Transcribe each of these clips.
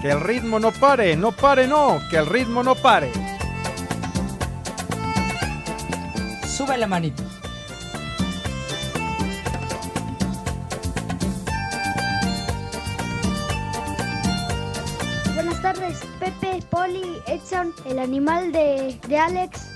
Que el ritmo no pare, no pare, no, que el ritmo no pare. Sube la manito. Buenas tardes, Pepe, Poli, Edson, el animal de, de Alex.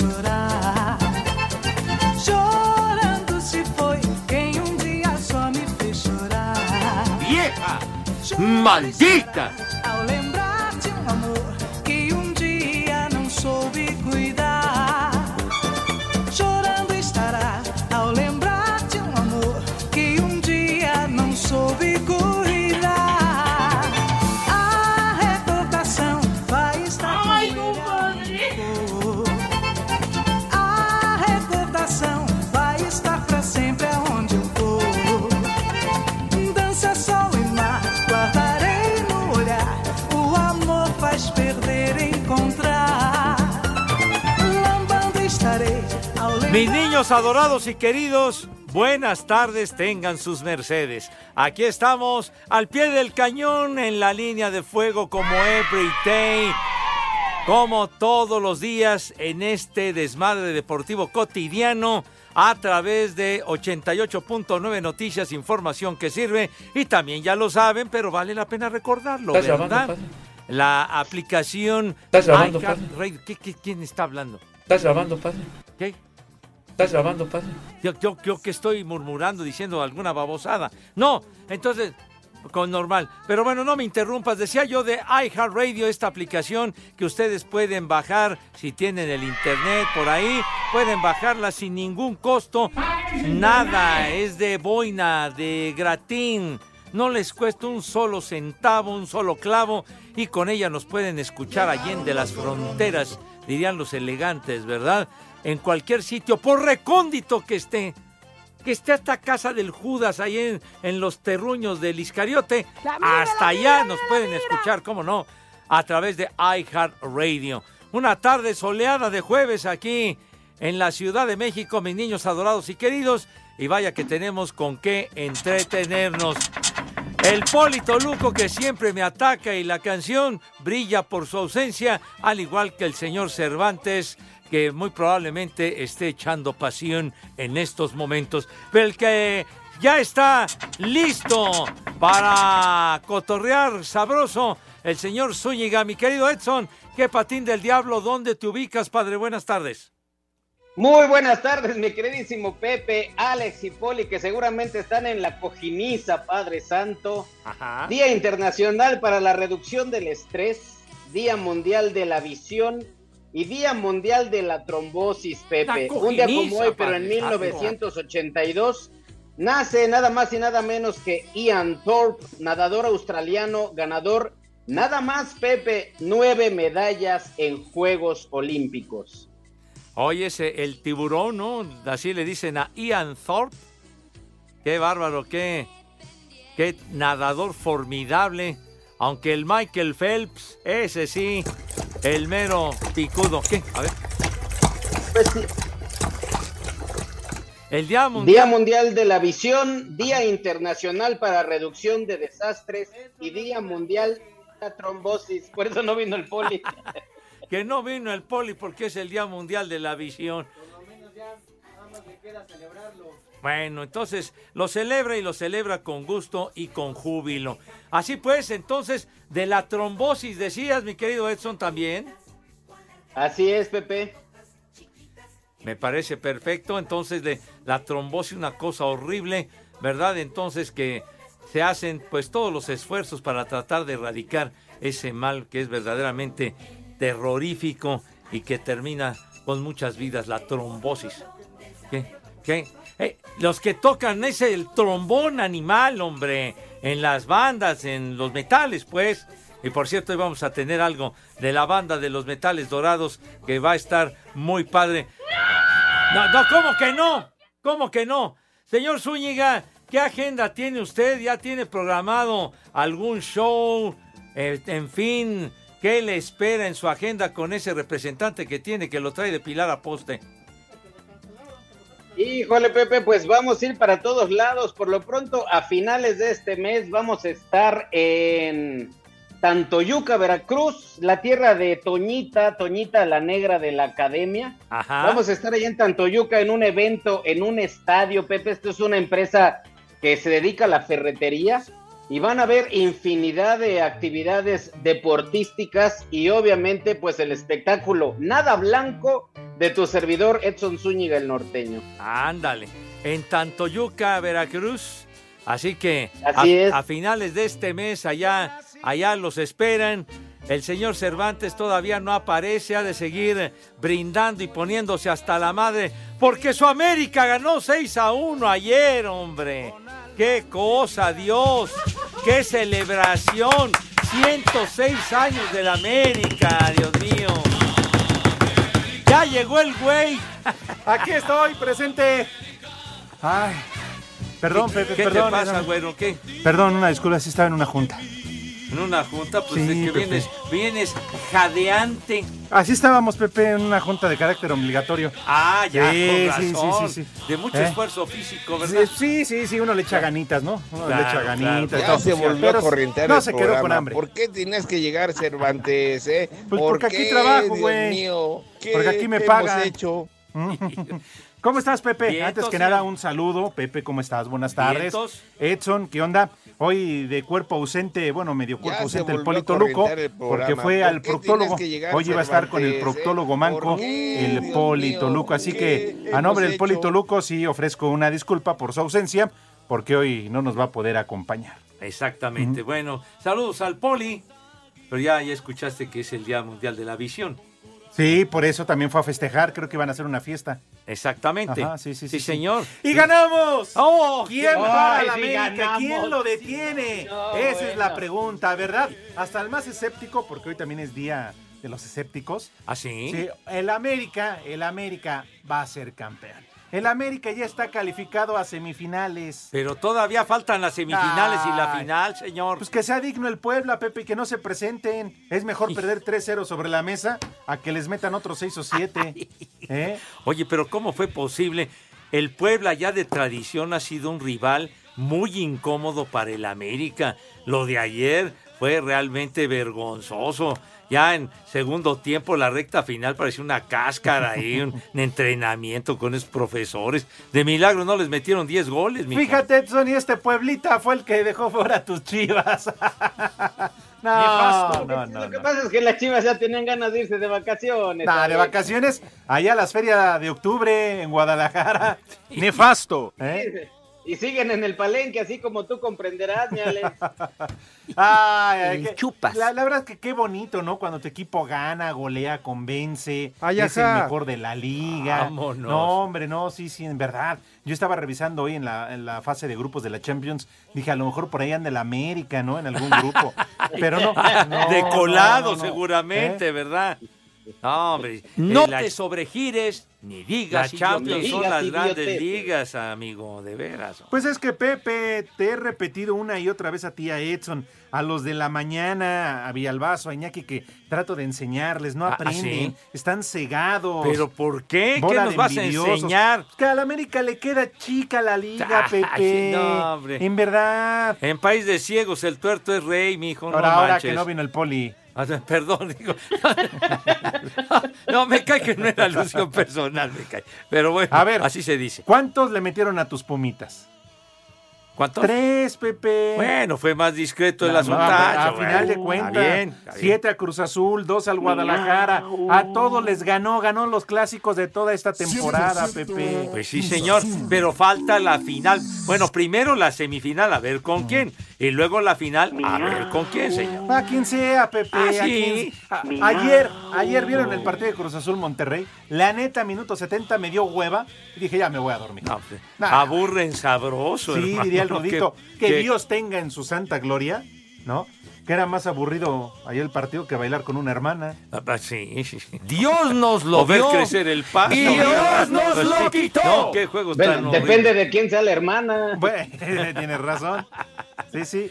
Chorar. Chorando se foi quem um dia só me fez chorar. ¡Vieja! ¡Maldita! Niños adorados y queridos, buenas tardes tengan sus mercedes. Aquí estamos al pie del cañón en la línea de fuego como every day, como todos los días en este desmadre deportivo cotidiano a través de 88.9 Noticias, información que sirve y también ya lo saben, pero vale la pena recordarlo, ¿Estás grabando, ¿verdad? padre? La aplicación ¿Estás grabando, padre? Radio- ¿Qué- qué- quién está hablando? ¿Estás grabando, padre? ¿Qué? ¿Estás grabando, padre? Yo, yo, que estoy murmurando, diciendo alguna babosada. No, entonces, con normal. Pero bueno, no me interrumpas. Decía yo de iHeartRadio, esta aplicación que ustedes pueden bajar si tienen el internet por ahí. Pueden bajarla sin ningún costo. Nada, es de boina, de gratín. No les cuesta un solo centavo, un solo clavo. Y con ella nos pueden escuchar allende las fronteras, dirían los elegantes, ¿verdad? En cualquier sitio, por recóndito que esté que esté hasta casa del Judas, ahí en, en los terruños del Iscariote, hasta allá nos pueden escuchar, cómo no, a través de iHeartRadio. Una tarde soleada de jueves aquí en la Ciudad de México, mis niños adorados y queridos, y vaya que tenemos con qué entretenernos. El Polito Luco que siempre me ataca y la canción brilla por su ausencia, al igual que el señor Cervantes que muy probablemente esté echando pasión en estos momentos. Pero el que ya está listo para cotorrear sabroso, el señor Zúñiga. Mi querido Edson, ¿qué patín del diablo? ¿Dónde te ubicas, padre? Buenas tardes. Muy buenas tardes, mi queridísimo Pepe, Alex y Poli, que seguramente están en la cojiniza, Padre Santo. Día Internacional para la Reducción del Estrés, Día Mundial de la Visión y Día Mundial de la Trombosis, Pepe. La Un día como hoy, pero en Padre Santo. 1982, nace nada más y nada menos que Ian Thorpe, nadador australiano, ganador, nada más, Pepe, nueve medallas en Juegos Olímpicos. Oye, ese, el tiburón, ¿no? Así le dicen a Ian Thorpe. Qué bárbaro, qué, qué nadador formidable. Aunque el Michael Phelps, ese sí, el mero picudo. ¿Qué? A ver. El Día Mundial. Día Mundial de la Visión, Día Internacional para Reducción de Desastres y Día Mundial de la Trombosis. Por eso no vino el poli. que no vino el poli porque es el Día Mundial de la Visión. Bueno, entonces lo celebra y lo celebra con gusto y con júbilo. Así pues, entonces, de la trombosis decías, mi querido Edson, también. Así es, Pepe. Me parece perfecto. Entonces, de la trombosis, una cosa horrible, ¿verdad? Entonces que se hacen pues todos los esfuerzos para tratar de erradicar ese mal que es verdaderamente terrorífico y que termina con muchas vidas, la trombosis. ¿Qué? ¿Qué? Eh, los que tocan es el trombón animal, hombre, en las bandas, en los metales, pues. Y por cierto, hoy vamos a tener algo de la banda de los metales dorados que va a estar muy padre. No, no, ¿cómo que no? ¿Cómo que no? Señor Zúñiga, ¿qué agenda tiene usted? ¿Ya tiene programado algún show? Eh, en fin, ¿qué le espera en su agenda con ese representante que tiene que lo trae de Pilar a poste? Híjole, Pepe, pues vamos a ir para todos lados. Por lo pronto, a finales de este mes vamos a estar en Tantoyuca, Veracruz, la tierra de Toñita, Toñita la negra de la academia. Vamos a estar ahí en Tantoyuca en un evento, en un estadio, Pepe. Esto es una empresa que se dedica a la ferretería y van a ver infinidad de actividades deportísticas y obviamente pues el espectáculo nada blanco de tu servidor Edson Zúñiga el norteño. Ándale, en Tantoyuca, Veracruz. Así que Así a, a finales de este mes allá, allá los esperan. El señor Cervantes todavía no aparece, ha de seguir brindando y poniéndose hasta la madre, porque su América ganó 6 a 1 ayer, hombre. ¡Qué cosa, Dios! ¡Qué celebración! 106 años de la América, Dios mío. Ya llegó el güey. Aquí estoy, presente. Ay, perdón, Pepe, ¿Qué perdón. te pasa, güero? ¿Qué? Perdón, una disculpa, sí estaba en una junta. En una junta, pues Sí, es que Pepe. vienes, vienes jadeante. Así estábamos, Pepe, en una junta de carácter obligatorio. Ah, ya, Sí, con sí, sí, razón. sí, sí. De mucho ¿Eh? esfuerzo físico, ¿verdad? Sí, sí, sí, uno le echa ganitas, ¿no? Uno le Claro, echa claro. ganitas. Ya todo. se volvió Pero a corrientear No el se quedó con hambre. ¿Por qué tienes que llegar, Cervantes, eh? Pues ¿Por porque aquí qué, trabajo, Dios güey. Porque aquí me pagan. hecho? ¿Cómo estás, Pepe? Vientos, Antes que nada, un saludo. Pepe, ¿cómo estás? Buenas tardes. Vientos. Edson, ¿qué onda? Hoy de cuerpo ausente, bueno, medio cuerpo Ya ausente el Polito Luco, el porque fue ¿Por al proctólogo. Hoy iba a estar con el proctólogo manco, ¿Por qué, el Dios Polito mío? Luco. Así ¿Qué que, a nombre del Polito? Luco, sí ofrezco una disculpa por su ausencia, porque hoy no nos va a poder acompañar. Exactamente. Bueno, saludos al Poli. Pero ya, ya escuchaste que es el Día Mundial de la Visión. Sí, por eso también fue a festejar. Creo que iban a hacer una fiesta. Exactamente. Ajá, sí, sí, sí, sí. señor. ¡Y ganamos! ¡Oh! ¿Quién qué- para Ay, la América? ganamos. ¿Quién lo detiene? No, Esa es la pregunta, ¿verdad? Hasta el más escéptico, porque hoy también es día de los escépticos. ¿Ah, sí? Sí, el América, el América va a ser campeón. El América ya está calificado a semifinales. Pero todavía faltan las semifinales y la final, señor. Pues que sea digno el Puebla, Pepe, y que no se presenten. Es mejor perder 3-0 sobre la mesa a que les metan otros 6 o 7. ¿Eh? Oye, pero ¿cómo fue posible? El Puebla ya de tradición ha sido un rival muy incómodo para el América. Lo de ayer fue realmente vergonzoso. Ya en segundo tiempo, la recta final parecía una cáscara ahí, un entrenamiento con esos profesores. De milagro no les metieron 10 goles, mijo. Fíjate, Edson, y este Pueblita fue el que dejó fuera a tus chivas. no, Nefasto. no, no. Lo que no. pasa es que las chivas ya tenían ganas de irse de vacaciones. Nah, de vacaciones, allá a las ferias de octubre en Guadalajara. Nefasto. ¿Eh? Y siguen en el palenque, así como tú comprenderás, mi Alex. Ay, qué- chupas. La, la verdad es que qué bonito, ¿no? Cuando tu equipo gana, golea, convence, Ay, es el mejor de la liga. Vámonos. No, hombre, no, sí, sí, en verdad. Yo estaba revisando hoy en la, en la fase de grupos de la Champions, dije, a lo mejor por ahí anda el América, ¿no? En algún grupo. Pero no. no, de colado, no, no, no. seguramente, ¿Eh? ¿verdad? No, hombre. No la- te sobregires ni digas Las Champions son las grandes ligas, amigo, de veras. Pues es que Pepe, te he repetido una y otra vez a ti, a Edson, a los de la mañana, a Villalbazo, a Iñaki, que trato de enseñarles, no Ah, aprenden, ¿sí? están cegados. ¿Pero por qué? ¿Qué nos vas a enseñar? Que a la América le queda chica la liga, Ay, Pepe. no, hombre. En verdad. En país de ciegos el tuerto es rey, mijo. Ahora, no ahora que no vino el poli. Ah, Perdón, digo. No, me cae que no era alusión personal, me cae. Pero bueno, A ver. así se dice. ¿Cuántos le metieron a tus pumitas? ¿Cuántos? Tres, Pepe. Bueno, fue más discreto el asunto. a, a final de cuentas, siete a Cruz Azul, dos al Guadalajara. A todos les ganó, ganó los clásicos de toda esta temporada, Pepe. Pues sí, señor, pero falta la final. Bueno, primero la semifinal, a ver con quién. Y luego la final, a ver con quién, señor. A quien sea, Pepe. Ah, a sí. quien- ayer, ayer vieron el partido de Cruz Azul Monterrey. La neta, minuto 70 me dio hueva y dije, ya me voy a dormir. No, pues, Nah. Aburren sabroso, Sí, hermano. Diría el Rudito. Que- Que, que- Dios tenga en su santa gloria, ¿no? Que era más aburrido ayer el partido que bailar con una hermana. Ah, Sí, sí, sí. Dios nos lo O ver dio. crecer el pasto. Y Dios nos lo quitó. No, qué juegos Bueno, depende de quién sea la hermana. Bueno, tienes razón. Sí, sí.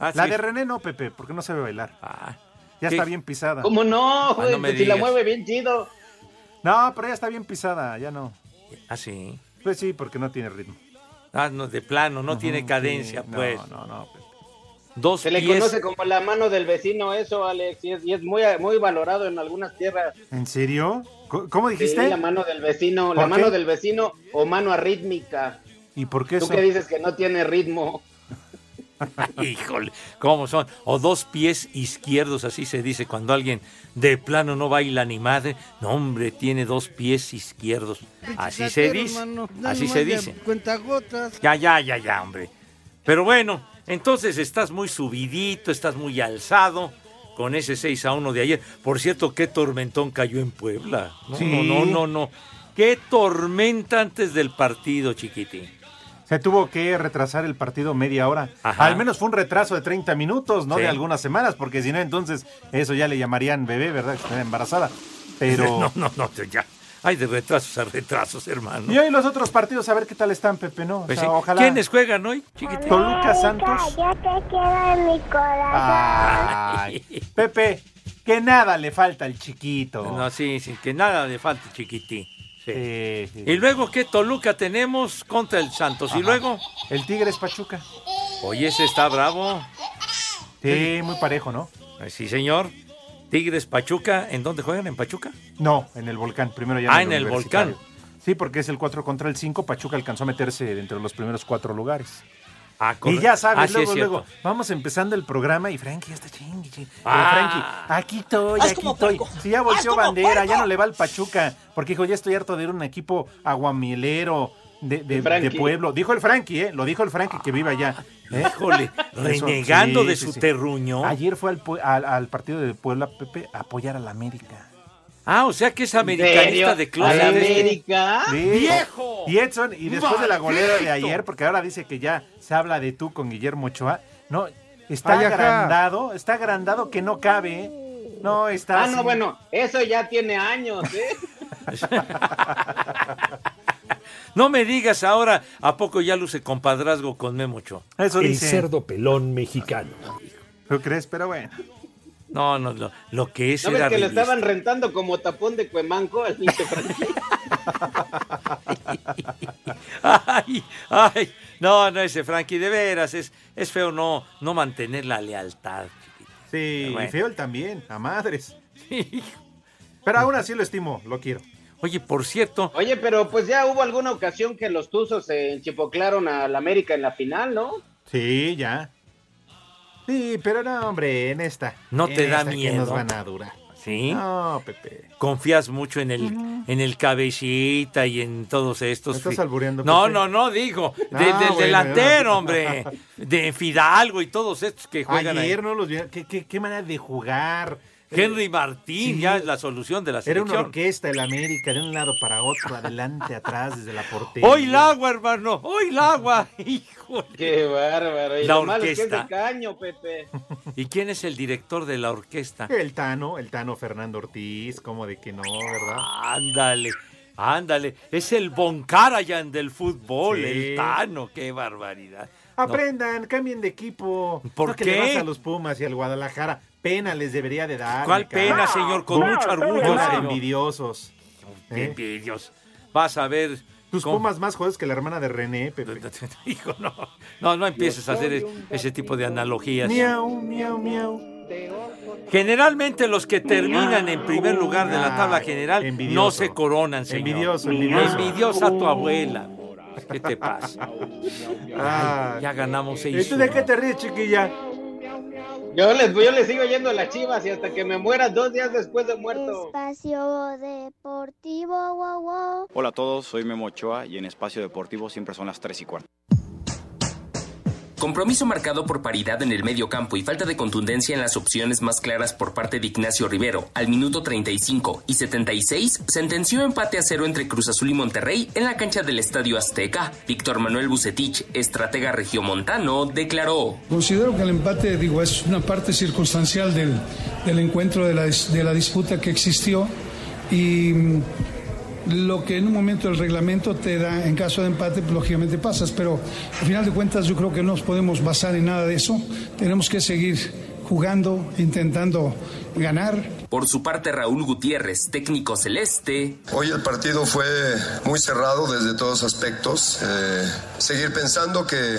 Ah, La sí. de René no, Pepe, porque no sabe bailar. Ah, Ya ¿qué? está bien pisada. ¿Cómo no, güey? no me Pues si la mueve bien chido. No, pero ya está bien pisada, ya no. Ah, sí. Pues sí, porque no tiene ritmo. Ah, no, de plano, no tiene cadencia, sí, no, pues. No, no, Pepe. Dos Se le conoce como la mano del vecino eso, Alex, y es, y es muy, muy valorado en algunas tierras. ¿En serio? ¿Cómo Sí, dijiste? la mano del vecino, ¿Por la qué? mano del vecino o mano arrítmica. ¿Y por qué Tú eso? que dices que no tiene ritmo. Híjole, ¿cómo son? O dos pies izquierdos, así se dice cuando alguien de plano no baila ni madre. No, hombre, tiene dos pies izquierdos. Así se dice. Así se dice. Ya, ya, ya, ya, hombre. Pero bueno, entonces estás muy subidito, estás muy alzado con ese 6 a 1 de ayer. Por cierto, qué tormentón cayó en Puebla. No, Sí. no, no, no, no. Qué tormenta antes del partido, chiquitín. Se tuvo que retrasar el partido media hora. Ajá. Al menos fue un retraso de 30 minutos, no Sí. de algunas semanas, porque si no, entonces eso ya le llamarían bebé, ¿verdad? Que embarazada. Pero. No, no, no, ya. Hay de retrasos a retrasos, hermano. Y hoy los otros partidos, a ver qué tal están, Pepe, ¿no? O Pues sea, sí. ojalá. ¿Quiénes juegan hoy, chiquitín? Toluca Santos. Yo te quiero en mi corazón. Ay, Pepe, que nada le falta al chiquito. No, sí, sí, que nada le falta, chiquitín. Sí. Sí, sí. Y luego, ¿qué Toluca tenemos contra el Santos? Y luego, El Tigres Pachuca. oye, ese está bravo. Sí, muy parejo, ¿no? Ay, Sí, señor. Tigres Pachuca, ¿en dónde juegan? ¿En Pachuca? No, en el volcán. Primero ya Ah, en el. Volcán. Sí, porque es el 4 contra el 5. Pachuca alcanzó a meterse entre los primeros cuatro lugares. Ah, Y ya sabes, Ah, luego, luego, vamos empezando el programa y Frankie ya está chingui, chingui. Eh, Ah. Frankie, aquí estoy, aquí estoy. Si ya volteó bandera, ya no le va al Pachuca, porque dijo, ya estoy harto de ir a un equipo aguamilero de, de- de pueblo. Dijo el Frankie, ¿eh? Lo dijo el Frankie que vive allá. ¿eh? Híjole, renegando sí, de su sí. terruño. Ayer fue al, pue- al, al partido de Puebla, Pepe, a apoyar a la América. Ah, o sea que es americanista de ¿A closet. América? Sí. ¡Viejo! Y Edson, y después de la golera de ayer, porque ahora dice que ya se habla de tú con Guillermo Ochoa, no, está Ay, agrandado, está agrandado que no cabe, ¿eh? No, está Ah, no, bueno, eso ya tiene años, ¿eh? No me digas ahora, ¿a poco ya luce compadrazgo con Memocho? Eso El dice. cerdo pelón mexicano. ¿Tú crees? Pero bueno. No, no, lo, lo que es ¿No ves era que lo estaban rentando como tapón de cuemanco al pinche Frankie? Ay, ay, no, no, ese Frankie, de veras, es, es feo no, no mantener la lealtad. Sí, Bueno. y feo él también, a madres. Pero aún así lo estimo, lo quiero. Oye, por cierto, Oye, pero pues ya hubo alguna ocasión que los Tuzos se enchipoclaron a la América en la final, ¿no? Sí, ya. Sí, pero no, hombre, en esta. ¿No en te da esta, ¿qué miedo? nos van a durar? ¿sí? No, Pepe. Confías mucho en el, en el cabecita y en todos estos. ¿Me estás albureando, No, Pepe? no, no, digo. de- Ah, del bueno, delantero, hombre. De Fidalgo y todos estos que juegan ahí. Ayer no los vi. ¿Qué, qué, qué manera de jugar? Henry Martín, Sí. ya es la solución de la Era selección. una orquesta el América, de un lado para otro, adelante, atrás, desde la portería. ¡Hoy el agua, hermano! ¡Hoy el agua! ¡Híjole! Qué bárbaro. Y La lo malo es que es orquesta. de caño, Pepe. ¿Y quién es el director de la orquesta? El Tano, el Tano Fernando Ortiz, como de que no, ¿verdad? Ándale, ándale. Es el Von Karajan del fútbol, Sí. el Tano. ¡Qué barbaridad! No, Aprendan, cambien de equipo. ¿Por no que qué? le vas a los Pumas y al Guadalajara. Pena les debería de dar. ¿Cuál pena, señor? Con mucho orgullo, envidiosos. ¡Qué ¿eh? envidios! Vas a ver... Tus cómo- Pumas más jodes que la hermana de René, Pepe. Hijo, no. No, no empieces a hacer es- ese tipo de analogías. Miau, miau, miau. Generalmente los que terminan en primer lugar de la tabla general no se coronan, señor. Envidioso, envidioso. Envidiosa tu abuela. ¿Qué te pasa? Ay, ya ganamos ¿Y seis. tú de qué te ríes, chiquilla? Yo les, yo les sigo yendo a las chivas y hasta que me muera dos días después de muerto. Espacio Deportivo, wow, wow. Hola a todos, soy Memo Ochoa y en Espacio Deportivo siempre son las 3 y cuarto. Compromiso marcado por paridad en el medio campo y falta de contundencia en las opciones más claras por parte de Ignacio Rivero. Al minuto 35 y 76 sentenció empate a cero entre Cruz Azul y Monterrey en la cancha del Estadio Azteca. Víctor Manuel Bucetich, estratega regiomontano, declaró. Considero que el empate, digo, es una parte circunstancial del, del encuentro, de la, de la disputa que existió y lo que en un momento el reglamento te da en caso de empate, pues, lógicamente pasas, pero al final de cuentas yo creo que no nos podemos basar en nada de eso. Tenemos que seguir jugando, intentando ganar. Por su parte, Raúl Gutiérrez, técnico celeste, Hoy el partido fue muy cerrado desde todos aspectos. Eh, seguir pensando que,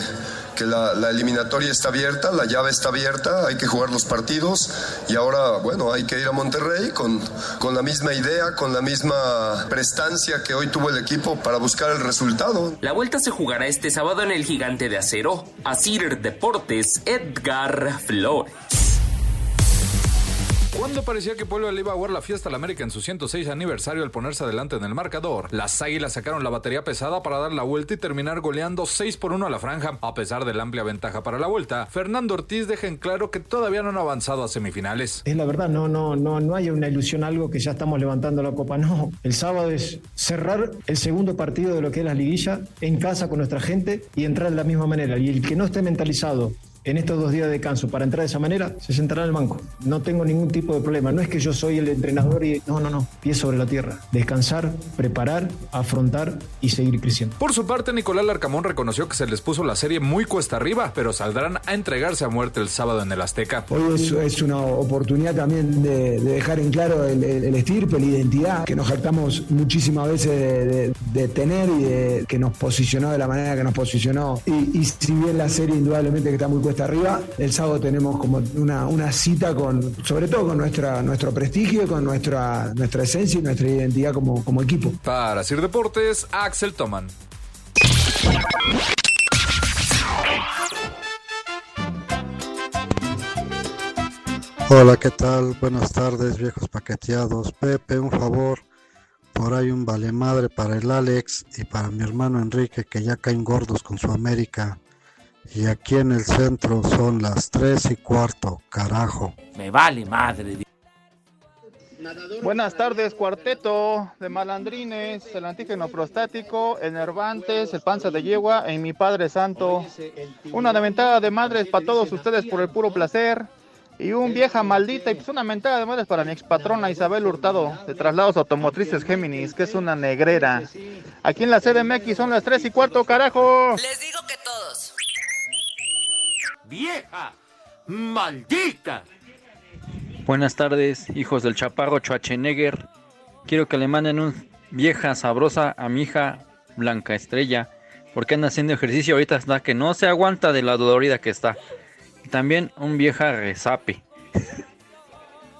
que la, la eliminatoria está abierta, la llave está abierta, hay que jugar los partidos y ahora, bueno, hay que ir a Monterrey con, con la misma idea, con la misma prestancia que hoy tuvo el equipo para buscar el resultado. La vuelta se jugará este sábado en el Gigante de Acero. Asir Deportes, Edgar Flores. Cuando parecía que Puebla le iba a jugar la fiesta al América en su 106 aniversario al ponerse adelante en el marcador, las Águilas sacaron la batería pesada para dar la vuelta y terminar goleando 6 por 1 a la franja. A pesar de la amplia ventaja para la vuelta, Fernando Ortiz deja en claro que todavía no han avanzado a semifinales. Es la verdad, no, no, no, no hay una ilusión algo que ya estamos levantando la copa. No, el sábado es cerrar el segundo partido de lo que es la liguilla en casa con nuestra gente y entrar de la misma manera. Y el que no esté mentalizado en estos dos días de descanso para entrar de esa manera, se sentará en el banco. No tengo ningún tipo de problema. No es que yo soy el entrenador y no, no, no. Pies sobre la tierra. Descansar, preparar, afrontar y seguir creciendo. Por su parte, Nicolás Larcamón reconoció que se les puso la serie muy cuesta arriba, pero saldrán a entregarse a muerte el sábado en el Azteca. Hoy es, es una oportunidad también de, de dejar en claro el, el- el estirpe, la identidad que nos jactamos muchísimas veces de, de- de tener y de, que nos posicionó de la manera que nos posicionó. Y, y si bien la serie indudablemente que está muy cuesta arriba, el sábado tenemos como una, una cita con, sobre todo con nuestra, nuestro prestigio, con nuestra, nuestra esencia y nuestra identidad como, como equipo. Para Sir Deportes, Axel Toman. Hola, ¿qué tal? Buenas tardes, viejos paqueteados. Pepe, un favor. Por ahí un vale madre para el Alex y para mi hermano Enrique, que ya caen gordos con su América. Y aquí en el centro son las tres y cuarto, carajo. Me vale madre. Buenas tardes, cuarteto de malandrines, el antígeno prostático, el nervantes, el panza de yegua y mi Padre Santo. Una mentada de madres para todos ustedes por el puro placer. Y un vieja maldita y pues una mentada de madres para mi expatrona Isabel Hurtado de Traslados Automotrices Géminis, que es una negrera. Aquí en la CDMX son las 3 y cuarto, carajo. Les digo que todos. ¡Vieja! ¡Maldita! Buenas tardes, hijos del chaparro Schwarzenegger. Quiero que le manden un vieja sabrosa a mi hija Blanca Estrella, porque anda haciendo ejercicio ahorita hasta que no se aguanta de la dolorida que está. Y también un vieja resape.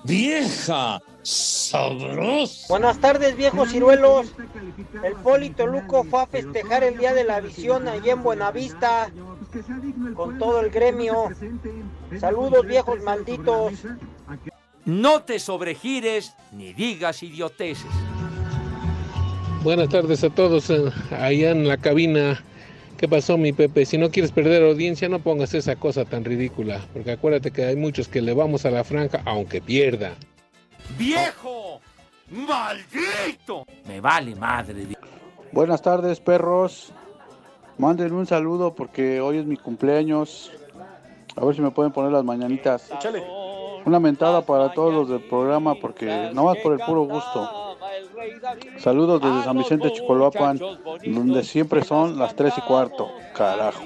¡Vieja! ¡Sabrosa! Buenas tardes, viejos ciruelos. El Polito Luco fue a festejar el Día de la Visión allí en Buenavista con todo el gremio. Saludos, viejos malditos. No te sobregires ni digas idioteces. Buenas tardes a todos eh, allá en la cabina. ¿Qué pasó, mi Pepe? Si no quieres perder audiencia, no pongas esa cosa tan ridícula. Porque acuérdate que hay muchos que le vamos a la franja aunque pierda. ¡Viejo! ¡Maldito! Me vale madre. Buenas tardes, perros. Manden un saludo porque hoy es mi cumpleaños. A ver si me pueden poner las mañanitas. Una mentada para todos los del programa porque nomás por el puro gusto. Saludos desde San Vicente Chicoloapan, donde siempre son las 3 y cuarto. Carajo.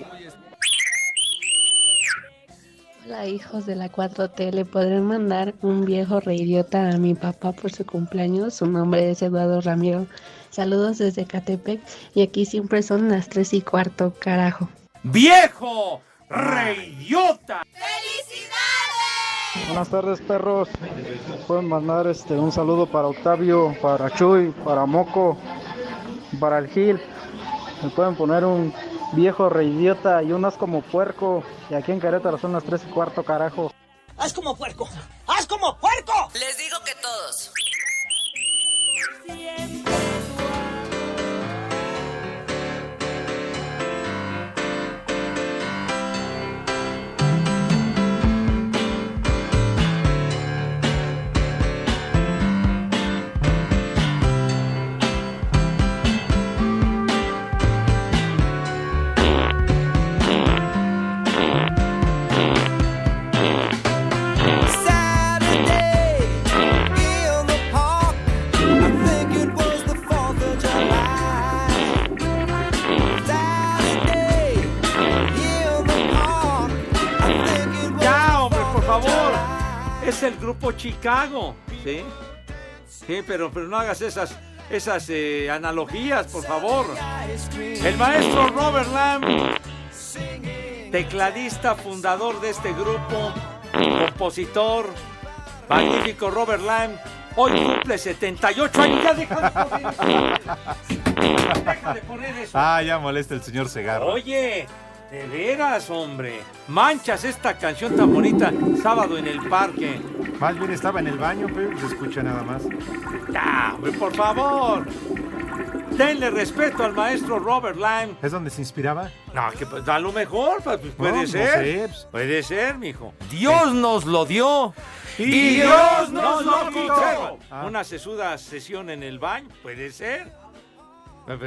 Hola hijos de la 4T, ¿le podrán mandar un viejo reidiota a mi papá por su cumpleaños? Su nombre es Eduardo Ramiro. Saludos desde Catepec y aquí siempre son las 3 y cuarto, carajo. ¡Viejo! ¡Reidiota! Buenas tardes, perros. Pueden mandar este un saludo para Octavio, para Chuy, para Moco, para el Gil. Me pueden poner un viejo reidiota y unas como puerco. Y aquí en Querétaro son las tres y cuarto, carajo. ¡Haz como puerco! ¡Haz como puerco! Les digo que todos. Saturday Chicago, ¿sí? Sí, pero, pero no hagas esas, esas eh, analogías, por favor. El maestro Robert Lamb, tecladista, fundador de este grupo, compositor, magnífico Robert Lamb, hoy cumple 78 años. Ya deja de poner eso. Deja de poner eso. Ah, ya molesta el señor Segarra. Oye, de veras, hombre. Manchas esta canción tan bonita, sábado en el parque. Más bien estaba en el baño, pero se escucha nada más. Hombre, por favor. Denle respeto al maestro Robert Lamb. ¿Es donde se inspiraba? No, que pues, a lo mejor, pues, pues, puede No, no ser. sé, pues. Puede ser, mijo. Dios nos lo dio. Y Dios nos lo quitó. Ah. Una sesuda sesión en el baño, puede ser.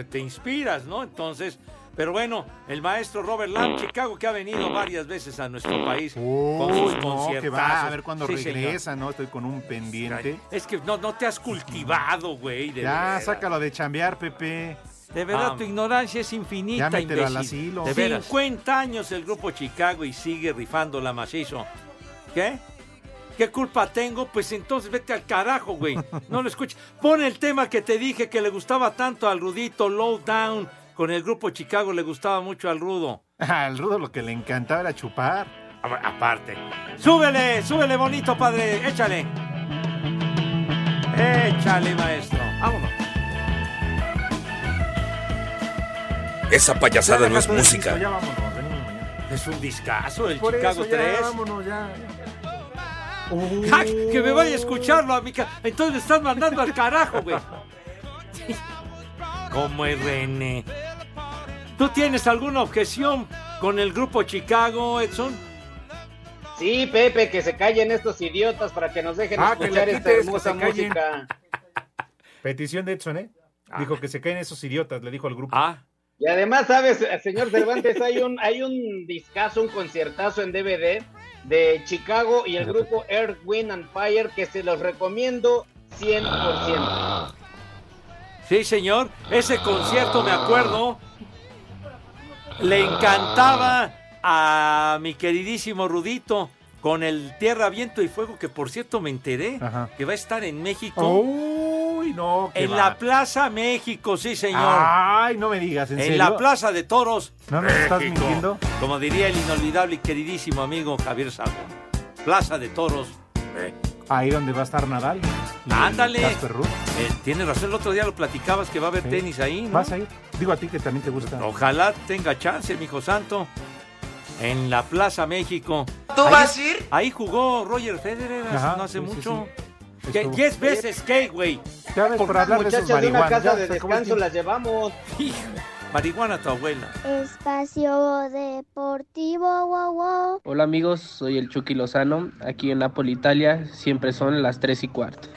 Te inspiras, ¿no? Entonces, pero bueno, el maestro Robert Lamb, Chicago, que ha venido varias veces a nuestro país con sus no, que va a ver cuando regresa, ¿no? Estoy con un pendiente. Es que no, no te has cultivado, güey. de Ya, sácalo de chambear, Pepe. De verdad, Ah. tu ignorancia es infinita, Ya mételo al imbécil. asilo. De De veras. 50 años el grupo Chicago y sigue rifando la macizo. ¿Qué? ¿Qué culpa tengo? Pues entonces vete al carajo, güey. No lo escuches. Pon el tema que te dije que le gustaba tanto al Rudito, Low Down. Con el grupo Chicago le gustaba mucho al Rudo. Al rudo lo que le encantaba era chupar. Aparte. Súbele, súbele bonito, padre. Échale. Échale, maestro. Vámonos. Esa payasada Ya, no es música. disco, Ya vámonos, venimos mañana. Es un discazo, el Por Chicago eso, ya, 3. vámonos, ya. ¡Ja! Que me vaya a escucharlo a mi ca- Entonces me estás mandando al carajo, güey. ¿Cómo es René? ¿Tú tienes alguna objeción con el grupo Chicago, Edson? Sí, Pepe, que se callen estos idiotas para que nos dejen Ah, escuchar esta hermosa música. Petición de Edson, ¿eh? Dijo que se caen esos idiotas, le dijo al grupo. Ah. Y además, sabes, señor Cervantes, hay un, hay un discazo, un conciertazo en DVD de Chicago y el grupo Earth, Wind and Fire que se los recomiendo 100%. Sí, señor. Ese concierto, me acuerdo, le encantaba a mi queridísimo Rudito con el Tierra, Viento y Fuego, que por cierto me enteré que va a estar en México. Uy, no, En va. la Plaza México, sí, señor. Ay, no me digas, ¿en en serio? la Plaza de Toros. ¿No nos estás México. mintiendo? Como diría el inolvidable y queridísimo amigo Javier Salvo. Plaza de Toros. Ahí donde va a estar Nadal. y Ándale. Casper. Eh, Tienes razón, el otro día lo platicabas que va a haber Sí. tenis ahí, ¿no? ¿Vas a ir? Digo a ti que también te gusta. Ojalá tenga chance, mijo santo. En la Plaza México. ¿Tú Ahí- vas a ir? Ahí jugó Roger Federer Ajá, no hace sí, mucho. sí. Que. 10 veces que, güey. Ya ves, por hablar de Muchachas de una casa ya, de descanso las llevamos. Marihuana tu abuela. Espacio Deportivo, wow, wow. Hola amigos, soy el Chucky Lozano. Aquí en Napoli, Italia, siempre son las 3 y cuarto.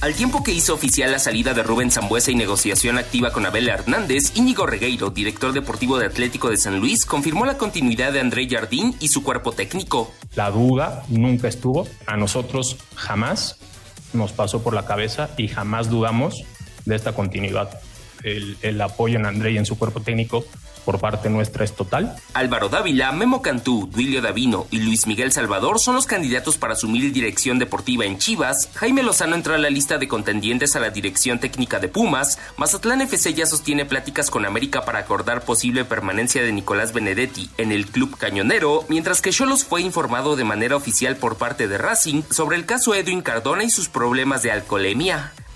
Al tiempo que hizo oficial la salida de Rubén Zambuesa y negociación activa con Abel Hernández, Íñigo Regueiro, director deportivo de Atlético de San Luis, confirmó la continuidad de André Jardín y su cuerpo técnico. La duda nunca estuvo. A nosotros jamás nos pasó por la cabeza y jamás dudamos de esta continuidad. El, apoyo en André y en su cuerpo técnico por parte nuestra es total. Álvaro Dávila, Memo Cantú, Duilio Davino y Luis Miguel Salvador son los candidatos para asumir dirección deportiva en Chivas. Jaime Lozano entra a la lista de contendientes a la dirección técnica de Pumas. Mazatlán FC ya sostiene pláticas con América para acordar posible permanencia de Nicolás Benedetti en el club cañonero, mientras que Cholos fue informado de manera oficial por parte de Racing sobre el caso Edwin Cardona y sus problemas de alcoholemia.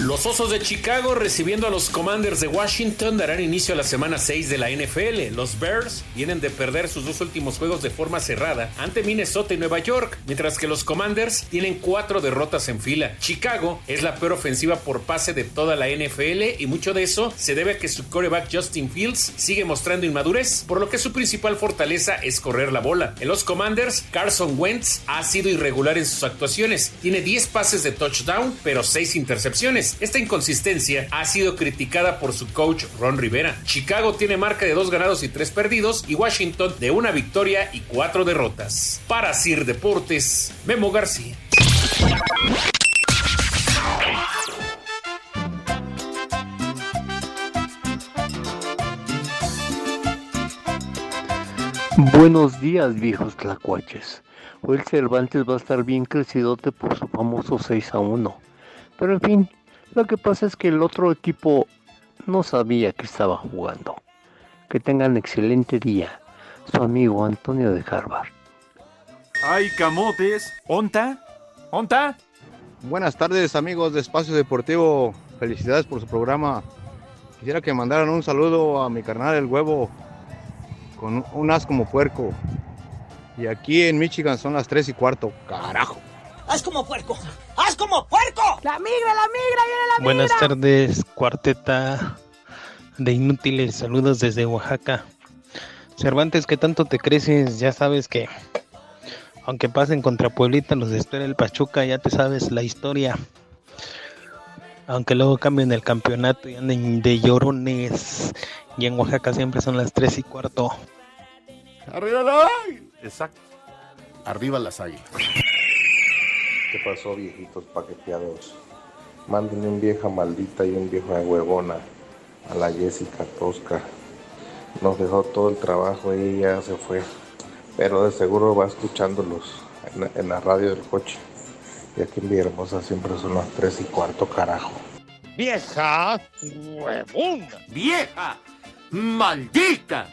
Los Osos de Chicago recibiendo a los Commanders de Washington darán inicio a la semana 6 de la NFL. Los Bears vienen de perder sus dos últimos juegos de forma cerrada ante Minnesota y Nueva York, mientras que los Commanders tienen cuatro derrotas en fila. Chicago es la peor ofensiva por pase de toda la NFL y mucho de eso se debe a que su quarterback Justin Fields sigue mostrando inmadurez, por lo que su principal fortaleza es correr la bola. En los Commanders, Carson Wentz ha sido irregular en sus actuaciones. Tiene 10 pases de touchdown, pero 6 intercepciones. Esta inconsistencia ha sido criticada por su coach Ron Rivera. Chicago tiene marca de dos ganados y tres perdidos y Washington de una victoria y cuatro derrotas. Para Sir Deportes, Memo García. Buenos días, viejos tlacuaches. Hoy el Cervantes va a estar bien crecidote por su famoso 6 a 1. Pero en fin, lo que pasa es que el otro equipo no sabía que estaba jugando. Que tengan excelente día. Su amigo Antonio de Harvard. ¡Ay, camotes! ¿Onta? ¿Onta? Buenas tardes amigos de Espacio Deportivo, felicidades por su programa. Quisiera que mandaran un saludo a mi carnal el huevo con un as como puerco. Y aquí en Michigan son las 3 y cuarto, carajo. ¡Haz como puerco! ¡Haz como puerco! La migra, la migra, viene la migra. Buenas tardes, cuarteta de inútiles. Saludos desde Oaxaca. Cervantes, que tanto te creces? Ya sabes que, aunque pasen contra Pueblita, los espera el Pachuca, ya te sabes la historia. Aunque luego cambien el campeonato y anden de llorones. Y en Oaxaca siempre son las 3 y cuarto. ¡Arriba la águila! Exacto. Arriba las águilas. ¿Qué pasó, viejitos paqueteados? Mándenle un vieja maldita y un viejo huevona a la Jessica Tosca. Nos dejó todo el trabajo y ya se fue. Pero de seguro va escuchándolos en, la- en la radio del coche. Y aquí en Villahermosa siempre son las 3 y cuarto, carajo. Vieja huevona. Vieja maldita.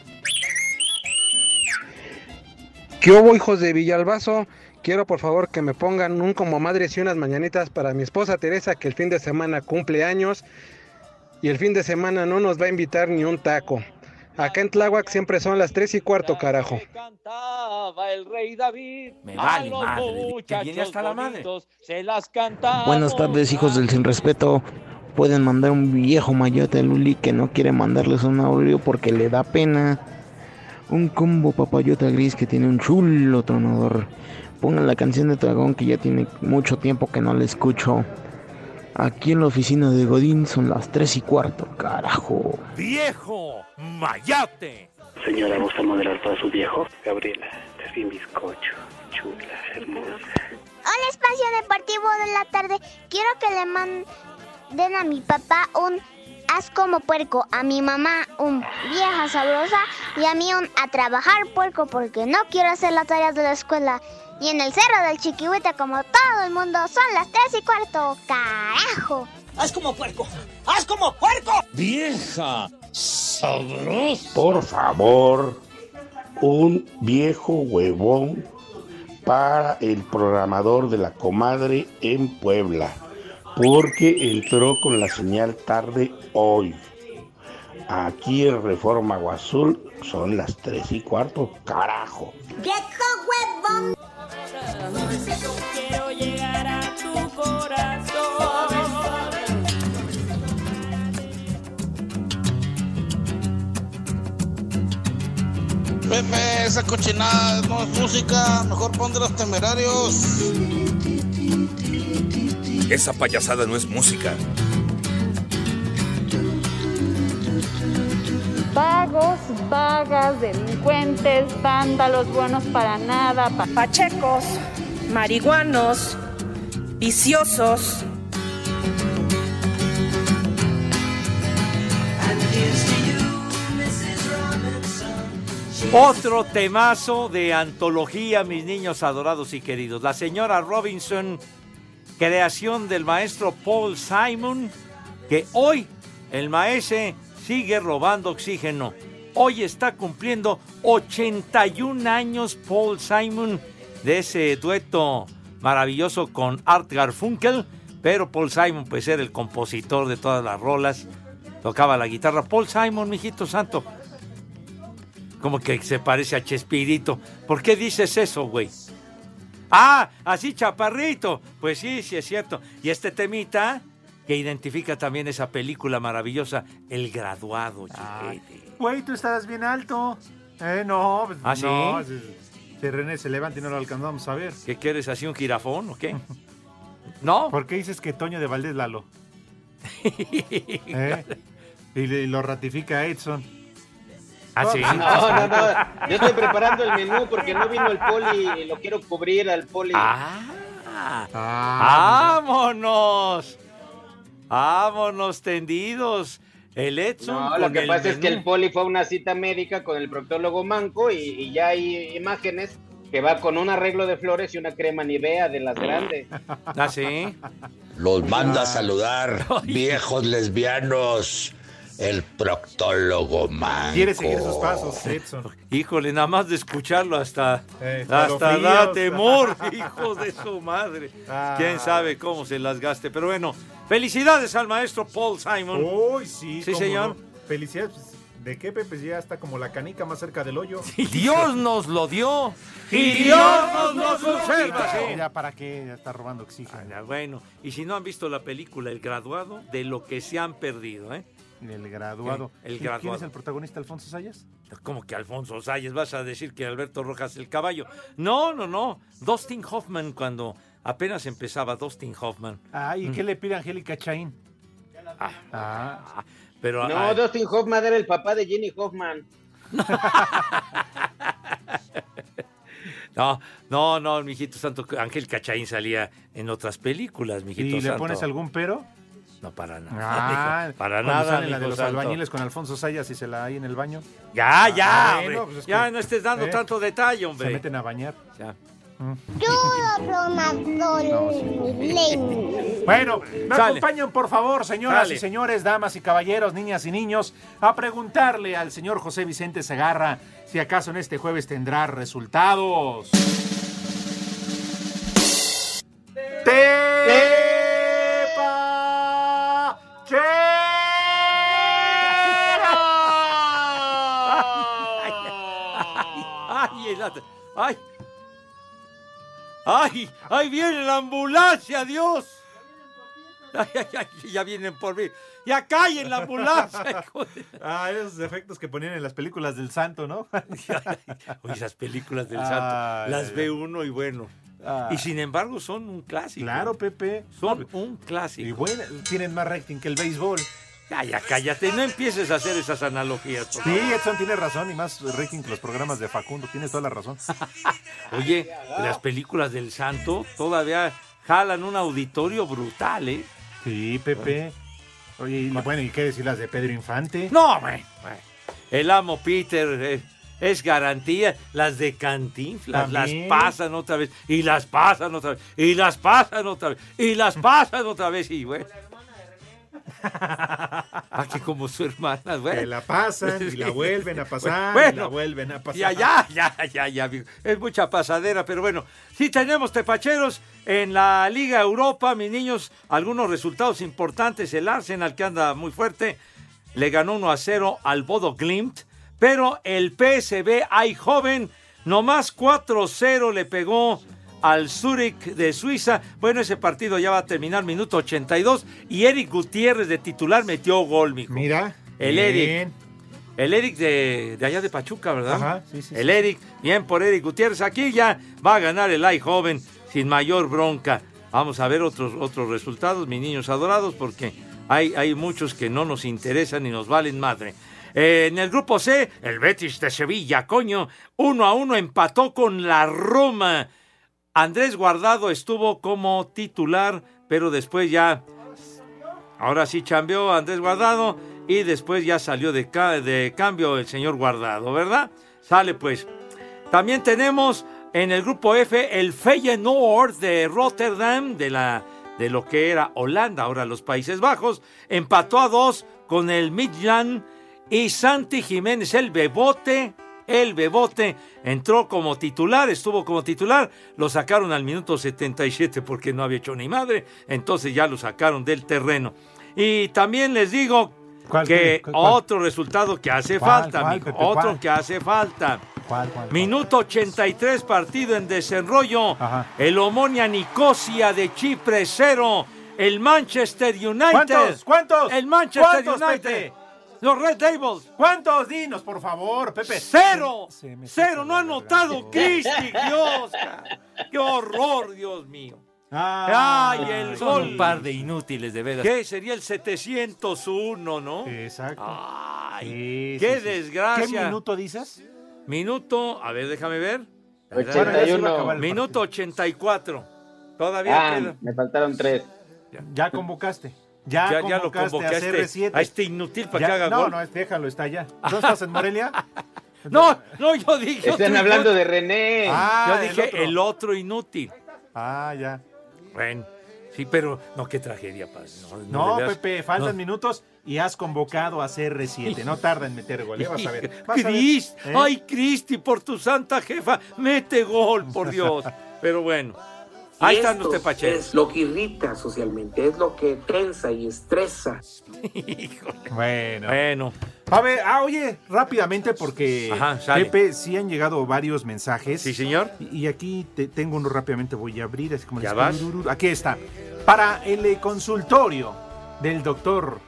¿Qué hubo, hijos de Villalbazo? Quiero por favor que me pongan un como madres y unas mañanitas para mi esposa Teresa, que el fin de semana cumple años y el fin de semana no nos va a invitar ni un taco. Acá en Tláhuac siempre son las 3 y cuarto, carajo. Cantaba el rey David. Me vale madre, que muchachos viene hasta la madre. Se las. Buenas tardes, hijos del sin respeto. Pueden mandar un viejo mayote a Luli que no quiere mandarles un audio porque le da pena. Un combo papayota gris que tiene un chulo tronador. Pongan la canción de Dragón que ya tiene mucho tiempo que no la escucho. Aquí en la oficina de Godín son las 3 y cuarto, carajo. Viejo mayate. Señora, ¿gusta moderar para su viejo? Gabriela, te vi bizcocho. Chula, hermosa. Hola, espacio deportivo de la tarde. Quiero que le manden a mi papá un haz como puerco, a mi mamá un vieja sabrosa y a mí un a trabajar puerco porque no quiero hacer las tareas de la escuela. Y en el cerro del Chiquihuite, como todo el mundo, son las tres y cuarto. ¡Carajo! ¡Haz como puerco! ¡Haz como puerco! Vieja sabrosa. Por favor, un viejo huevón para el programador de la comadre en Puebla, porque entró con la señal tarde hoy. Aquí en Reforma Azul son las tres y cuarto, carajo. ¡Viejo huevón! Quiero llegar a tu corazón. Pepe, esa cochinada no es música, mejor pon de los temerarios. Esa payasada no es música. Vagos, vagas, delincuentes, vándalos buenos para nada, pachecos, marihuanos, viciosos. Otro temazo de antología, mis niños adorados y queridos. La señora Robinson, creación del maestro Paul Simon, que hoy el maese sigue robando oxígeno. Hoy está cumpliendo 81 años Paul Simon de ese dueto maravilloso con Art Garfunkel, pero Paul Simon pues era el compositor de todas las rolas, tocaba la guitarra. Paul Simon, mijito santo, como que se parece a Chespirito. ¿Por qué dices eso, güey? Ah, así chaparrito. Pues sí, sí es cierto. Y este temita que identifica también esa película maravillosa, El Graduado. chiquete. Güey, tú estás bien alto. Eh, no, pues, ¿Ah, sí? no, si, si René se levanta y no lo alcanzamos a ver. ¿Qué quieres, así un jirafón o qué? ¿No? ¿Por qué dices que Toño de Valdés Lalo? ¿Eh? Y, le- lo ratifica Edson. ¿Ah, sí? No, no, no. Yo estoy preparando el menú porque no vino el poli y lo quiero cubrir al poli. Ah, Ah, ¡Vámonos! ¡Vámonos tendidos! El Edson No, lo que pasa es que el poli fue a una cita médica con el proctólogo Manco y, y ya hay imágenes que va con un arreglo de flores y una crema Nivea de las grandes. ¿Ah, sí? Los manda a saludar, viejos lesbianos, el proctólogo manco. Quiere seguir sus pasos, Edson. Híjole, nada más de escucharlo hasta, Eh, hasta da temor, hijos de su madre. Ah. Quién sabe cómo se las gaste. Pero bueno, felicidades al maestro Paul Simon. Uy, sí. Sí, señor. no. Felicidades. ¿De qué, Pepe? Ya está como la canica más cerca del hoyo. Dios nos lo dio y Dios nos lo conserva. sí. Ya, ¿para qué? Ya está robando oxígeno. Ah, bueno, y si no han visto la película El Graduado, de lo que se han perdido, ¿eh? El graduado. ¿Qué? El ¿Y graduado. ¿Quién es el protagonista, Alfonso Sayas? Como que Alfonso Salles, vas a decir que Alberto Rojas el caballo. No, no, no. Dustin Hoffman cuando apenas empezaba Dustin Hoffman. Ah, ¿y qué le pide Angélica Chaín? Ah, Ah, pero No, ah, Dustin Hoffman era el papá de Jenny Hoffman. no, no, no, mijito santo, Ángel Cachaín salía en otras películas, mijito ¿Y le santo. pones algún pero? No, para nada. Ah, para nada, sale la de los santo. albañiles con Alfonso Sayas y se la hay en el baño. Ya, ya, Ah, hombre. bueno, pues es ya que- no estés dando ¿eh? tanto detalle, hombre. Se meten a bañar. Ya. Bueno, me Sale. acompañan por favor, señoras Sale. y señores, damas y caballeros, niñas y niños, a preguntarle al señor José Vicente Segarra si acaso en este jueves tendrá resultados. ¡Tepa! ¡Ay! ¡Ay! ¡Ay! ¡Ay! ¡Viene la ambulancia, Dios! ¡Ay, ay, ay! Ya vienen por mí. ¡Ya callen la ambulancia! Ah, esos efectos que ponían en las películas del santo, ¿no? Oye, esas películas del santo, las ve uno y bueno. Ay. Y sin embargo son un clásico. Claro, Pepe. Son un clásico. Y bueno, tienen más rating que el béisbol. Ya, cállate. No empieces a hacer esas analogías. Sí. Edson tiene razón y más rating que los programas de Facundo. Tienes toda la razón. Oye, las películas del santo todavía jalan un auditorio brutal, ¿eh? Sí, Pepe. Oye, y bueno, ¿y qué decir las de Pedro Infante? No, güey. El amo Peter eh, es garantía. Las de Cantinflas las pasan otra vez. Y las pasan otra vez. Y las pasan otra vez. Y las pasan otra vez. Y, güey. Aquí como su hermana, güey. Que la pasan y la vuelven a pasar y Bueno, la vuelven a pasar. Ya, ya, ya, ya, ya, amigo. Es mucha pasadera, pero bueno. Sí tenemos tepacheros en la Liga Europa, mis niños. Algunos resultados importantes. El Arsenal, que anda muy fuerte, le ganó 1 a 0 al Bodo Glimt. Pero el PSV Eindhoven, nomás 4-0 le pegó al Zurich de Suiza. Bueno, ese partido ya va a terminar minuto 82 y Eric Gutiérrez de titular metió gol, mijo. Mira. El bien. Eric. El Eric de, de allá de Pachuca, ¿verdad? Ajá, sí, sí, El. Eric, bien por Eric Gutiérrez. Aquí ya va a ganar el AI joven sin mayor bronca. Vamos a ver otros, otros resultados, mis niños adorados, porque hay, hay muchos que no nos interesan y nos valen madre. Eh, en el grupo C, el Betis de Sevilla, coño, uno a uno empató con la Roma. Andrés Guardado estuvo como titular, pero después ya, ahora sí chambeó Andrés Guardado y después ya salió de, de cambio el señor Guardado, ¿verdad? Sale pues. También tenemos en el grupo F el Feyenoord de Rotterdam, de, la, de lo que era Holanda, ahora los Países Bajos, empató a dos con el Midland y Santi Jiménez, el Bebote, el Bebote, entró como titular, estuvo como titular, lo sacaron al minuto 77 porque no había hecho ni madre, entonces ya lo sacaron del terreno. Y también les digo ¿Cuál, que cuál, cuál? otro resultado que hace ¿Cuál, falta, amigo, Pepe, otro que hace falta. Minuto 83 partido en desenrollo. El Omonia Nicosia de Chipre 0. El Manchester United. ¿Cuántos? ¿Cuántos? El Manchester ¿Cuántos, United. Pepe? Los Red Devils. ¿Cuántos? Dinos, por favor, Pepe. Cero. Se- se me Cero. No ha anotado Cristi. Dios. Qué horror, Dios mío. Ay, el Son gol. un par de inútiles, de veras. ¿Qué? Sería el 701, ¿no? Exacto. Ay, Sí, qué sí, desgracia. ¿Qué minuto dices? Minuto, a ver, déjame ver. 81. Minuto 84. Todavía Ah, queda. me faltaron tres. Ya convocaste. Ya, Ya- ya lo convocaste convoqué a a este- CR7. a este inútil para Ya- que haga no, gol. No, es- déjalo, está allá. ¿Dónde estás, en Morelia? No, no, yo dije. Están otro hablando inútil. de René. Ah, yo el dije otro. el otro inútil. Ah, ya. Bueno, sí, pero no, qué tragedia, padre. No, No. Pepe, faltan No. minutos y has convocado a CR7. No tarda en meter gol, ya vas a ver. Vas a ver, Cris, ¿eh? ay, Cristi, por tu santa jefa, mete gol, por Dios. Pero bueno, ahí Y están esto los tepacheros. Es lo que irrita socialmente, es lo que tensa y estresa. Bueno. Bueno. A ver, ah, oye, rápidamente porque Ajá. Pepe, sí han llegado varios mensajes. Sí, señor. Y, y aquí te- tengo uno rápidamente, voy a abrir, así como Ya vas. Aquí está. Para el consultorio del doctor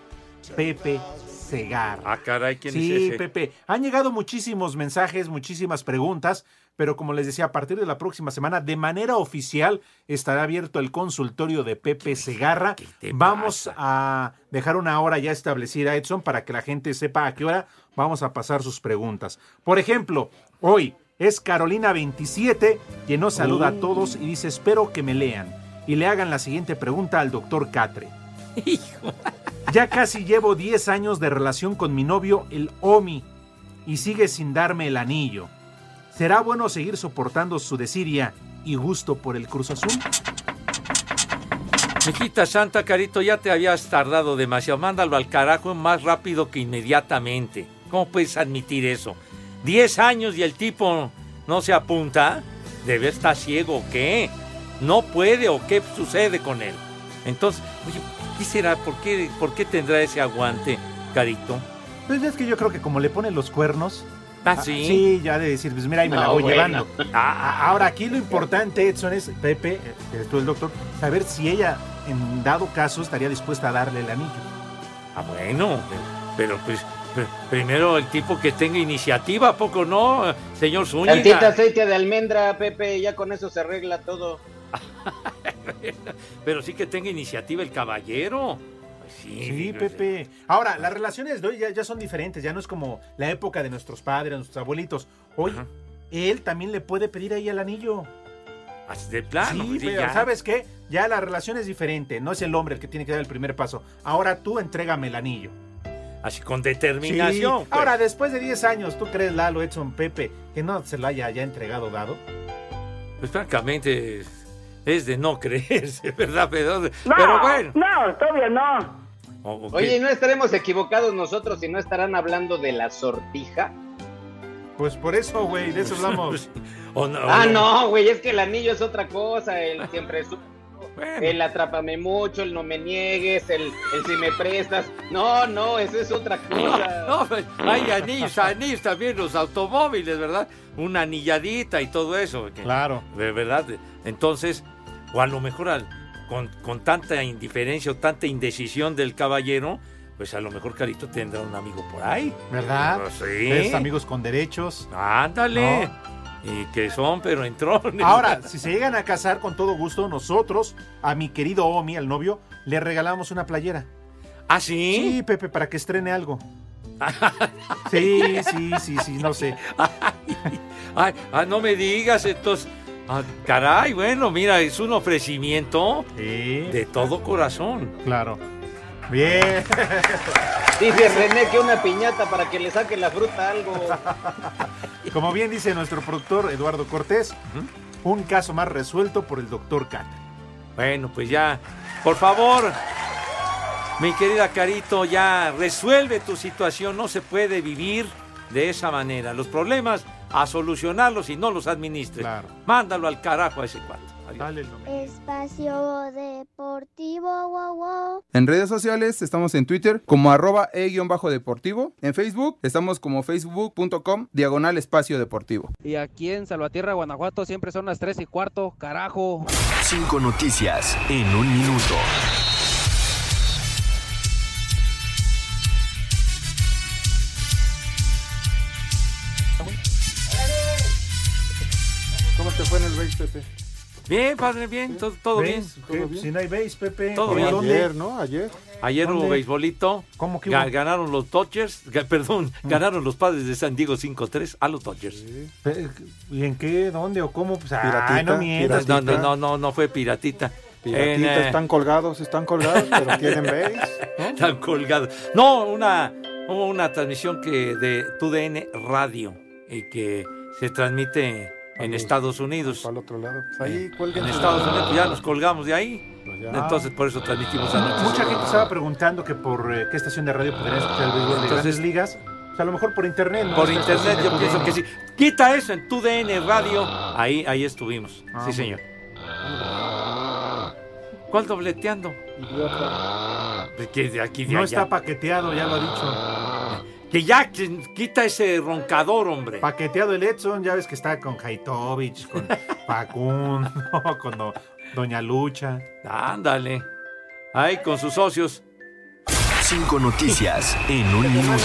Pepe Segar. Ah, caray, ¿quién sí, es ese? Pepe. Han llegado muchísimos mensajes, muchísimas preguntas, pero como les decía, a partir de la próxima semana, de manera oficial, estará abierto el consultorio de Pepe Segarra. Vamos a dejar una hora ya establecida, Edson, para que la gente sepa a qué hora vamos a pasar sus preguntas. Por ejemplo, hoy es Carolina 27, quien nos saluda a todos y dice, espero que me lean y le hagan la siguiente pregunta al doctor Catre. Ya casi llevo 10 años de relación con mi novio, el Omi, y sigue sin darme el anillo. ¿Será bueno seguir soportando su desidia y gusto por el Cruz Azul? Mijita Santa Carito, ya te habías tardado demasiado. Mándalo al carajo más rápido que inmediatamente. ¿Cómo puedes admitir eso? Diez años y el tipo no se apunta. ¿Debe estar ciego o qué? ¿No puede o qué sucede con él? Entonces, oye, ¿qué será? ¿Por qué, por qué tendrá ese aguante, Carito? Pues es que yo creo que como le ponen los cuernos. ¿Ah, sí? Sí, ya de decir, pues mira, ahí me la voy bueno. llevando. Ah, ahora, aquí lo importante, Edson, es, Pepe, eh, eres tú el doctor, saber si ella, en dado caso, estaría dispuesta a darle el anillo. Ah, bueno, pero pues pr- primero el tipo que tenga iniciativa, ¿a poco no, señor Tantito Zúñiga? aceite de almendra, Pepe, ya con eso se arregla todo. Pero sí que tenga iniciativa el caballero. Sí, Sí, Pepe. Ahora, las relaciones de hoy ya, ya son diferentes, ya no es como la época de nuestros padres, nuestros abuelitos. Hoy, él también le puede pedir ahí el anillo. Así de plano. Sí, pues, sí, pero ya. ¿sabes qué? Ya la relación es diferente, no es el hombre el que tiene que dar el primer paso. Ahora tú entrégame el anillo. Así con determinación. Sí. pues. Ahora, después de 10 años, ¿tú crees, Lalo, Edson, Pepe, que no se lo haya ya entregado, dado? Pues francamente es, de no creerse, ¿verdad? Pero, pero bueno. No, todavía no. O- o Oye, ¿no estaremos equivocados nosotros y no estarán hablando de la sortija? Pues por eso, güey, de eso hablamos. O no, ah, no, güey, es que el anillo es otra cosa, el siempre es el atrápame mucho, el no me niegues, el, el si me prestas. No, no, eso es otra cosa. No, pues, hay anillos, anillos también los automóviles, ¿verdad? Una anilladita y todo eso. que- Claro. De verdad. Entonces, o a lo mejor al- con, con tanta indiferencia o tanta indecisión del caballero, pues a lo mejor Carito tendrá un amigo por ahí. ¿Verdad? Pues sí. Es amigos con derechos. Ándale. Y que son, pero entró. Ahora, si se llegan a casar con todo gusto, nosotros, a mi querido Omi, al novio, le regalamos una playera. ¿Ah, sí? Sí, Pepe, para que estrene algo. Sí, sí, sí, sí, no sé. Ay, ah, no me digas, entonces, Ah, caray, bueno, mira, es un ofrecimiento de todo corazón. Claro. Bien. Dice René que una piñata para que le saque la fruta algo. Como bien dice nuestro productor Eduardo Cortés, un caso más resuelto por el doctor Cata. Bueno, pues ya, por favor, mi querida Carito, ya resuelve tu situación. No se puede vivir de esa manera. Los problemas, a solucionarlos y no los administres. Mándalo al carajo a ese cuarto. Espacio Deportivo, wow, wow. En redes sociales estamos en Twitter como arroba e-deportivo. En Facebook estamos como facebook.com diagonal espacio deportivo. Y aquí en Salvatierra, Guanajuato, siempre son las 3 y cuarto, carajo. Cinco noticias en un minuto. ¿Cómo te fue en el base, Pepe? Bien, padre, bien, todo, todo bien. ¿Todo bien? Si no hay base, Pepe. Todo ¿Pero bien. dónde? Ayer, ¿no? Ayer. Ayer hubo beisbolito. ¿Cómo que hubo? Ganaron los Dodgers, perdón, Mm. ganaron los padres de San Diego 5-3 a los Dodgers. ¿Y en qué? ¿Dónde o cómo? Pues, ay, Piratita, no mientas. No, no, no, no, no fue piratita. Piratita, En, eh, están colgados, están colgados, pero tienen base. ¿no? Están colgados. No, una, una transmisión que de TUDN Radio y que se transmite en Estados Unidos. Al otro lado. Pues ahí En cuelguen sus- Estados Unidos pues ya nos colgamos de ahí. ya. Entonces por eso transmitimos anoche. Mucha gente estaba preguntando que por eh, qué estación de radio podrían escuchar el béisbol de Entonces- grandes ligas. Pues a lo mejor por internet, ¿no? Por internet yo pienso que sí. Quita eso en TUDN Radio. Ahí, ahí estuvimos. Ah, sí, señor. ¿Cuál dobleteando? Pues que de aquí de No allá. está paqueteado, ya lo ha dicho. Que ya que- quita ese roncador, hombre. Paqueteado el Edson, ya ves que está con Haitovich, con Facundo, con do- Doña Lucha. Ándale. Ahí con sus socios. Cinco noticias en un minuto.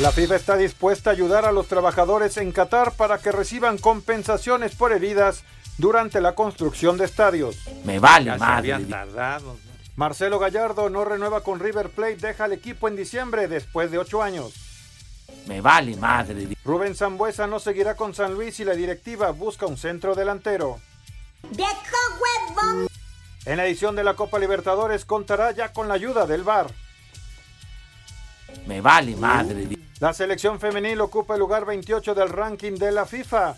La FIFA está dispuesta a ayudar a los trabajadores en Qatar para que reciban compensaciones por heridas durante la construcción de estadios. Me vale ya se habían tardado. Marcelo Gallardo no renueva con River Plate, deja el equipo en diciembre después de ocho años. Me vale madre. Rubén Zambuesa no seguirá con San Luis y la directiva busca un centro delantero. En la edición de la Copa Libertadores contará ya con la ayuda del VAR. Me vale madre. La selección femenil ocupa el lugar 28 del ranking de la FIFA.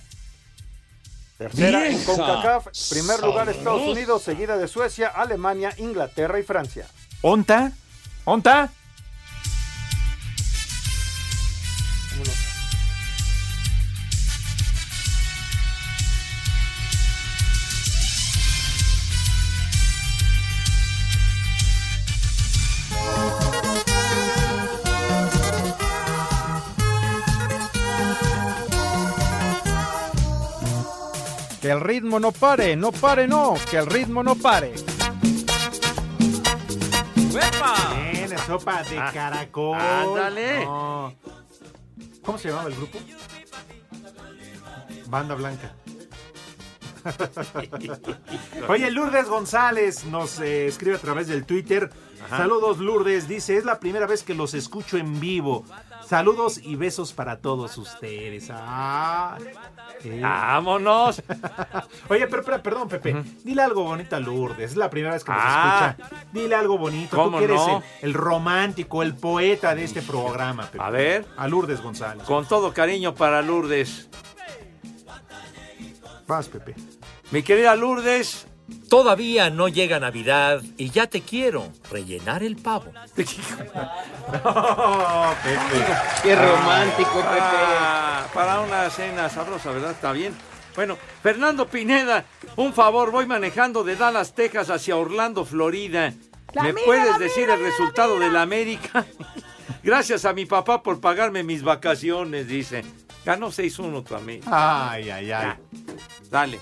Tercera en CONCACAF, primer lugar Estados. Unidos, seguida de Suecia, Alemania, Inglaterra y Francia. ¿Onta? ¿Onta? Que el ritmo no pare, no pare, no, que el ritmo no pare. Bien, es sopa de Ah, caracol. ándale. No. ¿Cómo se llamaba el grupo? Banda Blanca. Oye, Lourdes González nos eh, escribe a través del Twitter. Ajá. Saludos, Lourdes. Dice, es la primera vez que los escucho en vivo. Saludos y besos para todos ustedes. Ah, eh. Vámonos. Oye, pero, pero, perdón, Pepe. Dile algo bonito a Lourdes. Es la primera vez que nos Ah. escucha. Dile algo bonito. ¿Cómo Tú que eres el romántico, el poeta de este programa, Pepe. A ver. A Lourdes González. Con todo cariño para Lourdes. Vas, Pepe. Mi querida Lourdes, todavía no llega Navidad y ya te quiero rellenar el pavo. No, Pepe. Qué romántico, Pepe. Ah, para una cena sabrosa, ¿verdad? Está bien. Bueno, Fernando Pineda, un favor, voy manejando de Dallas, Texas hacia Orlando, Florida. La ¿Me mira, puedes decir el resultado de la América? Gracias a mi papá por pagarme mis vacaciones, dice. Ganó 6-1 tu amigo. Ay, ay, ay. Dale.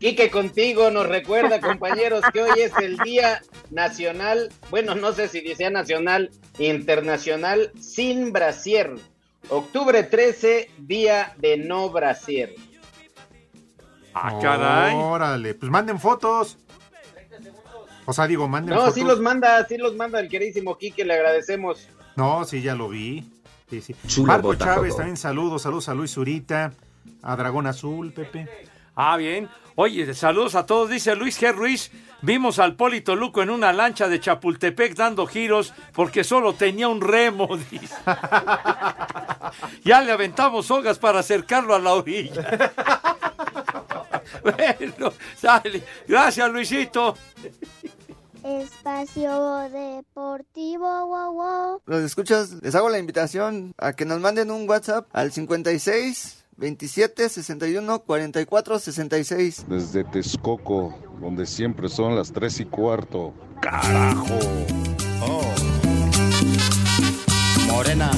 Quique contigo nos recuerda, compañeros, que hoy es el Día Nacional, bueno, no sé si decía nacional, internacional, sin brasier. Octubre 13, Día de no brasier. Ah, caray. Órale, pues manden fotos. O sea, digo, manden No, fotos. sí los manda, sí los manda el queridísimo Quique, le agradecemos. No, sí, ya lo vi. Sí, sí. Marco Chávez, también saludos, saludos a Luis Zurita, a Dragón Azul, Pepe. Ah, bien. Oye, saludos a todos. Dice Luis G. Ruiz. Vimos al Polito Luco en una lancha de Chapultepec dando giros porque solo tenía un remo. dice. ya le aventamos sogas para acercarlo a la orilla. bueno, sale. Gracias, Luisito. Espacio Deportivo, wow, wow. Los escuchas, les hago la invitación a que nos manden un WhatsApp al 56 27 61 44 66. Desde Texcoco, donde siempre son las tres y cuarto. ¡Carajo! Oh. Morena,